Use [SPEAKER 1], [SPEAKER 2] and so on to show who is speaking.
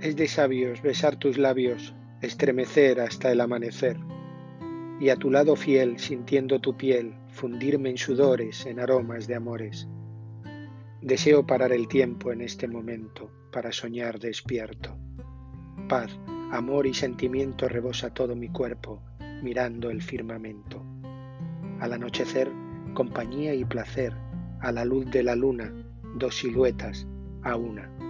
[SPEAKER 1] Es de sabios besar tus labios, estremecer hasta el amanecer, y a tu lado fiel, sintiendo tu piel, fundirme en sudores, en aromas de amores. Deseo parar el tiempo en este momento para soñar despierto. Paz, amor y sentimiento rebosa todo mi cuerpo, mirando el firmamento. Al anochecer, compañía y placer, a la luz de la luna, dos siluetas a una.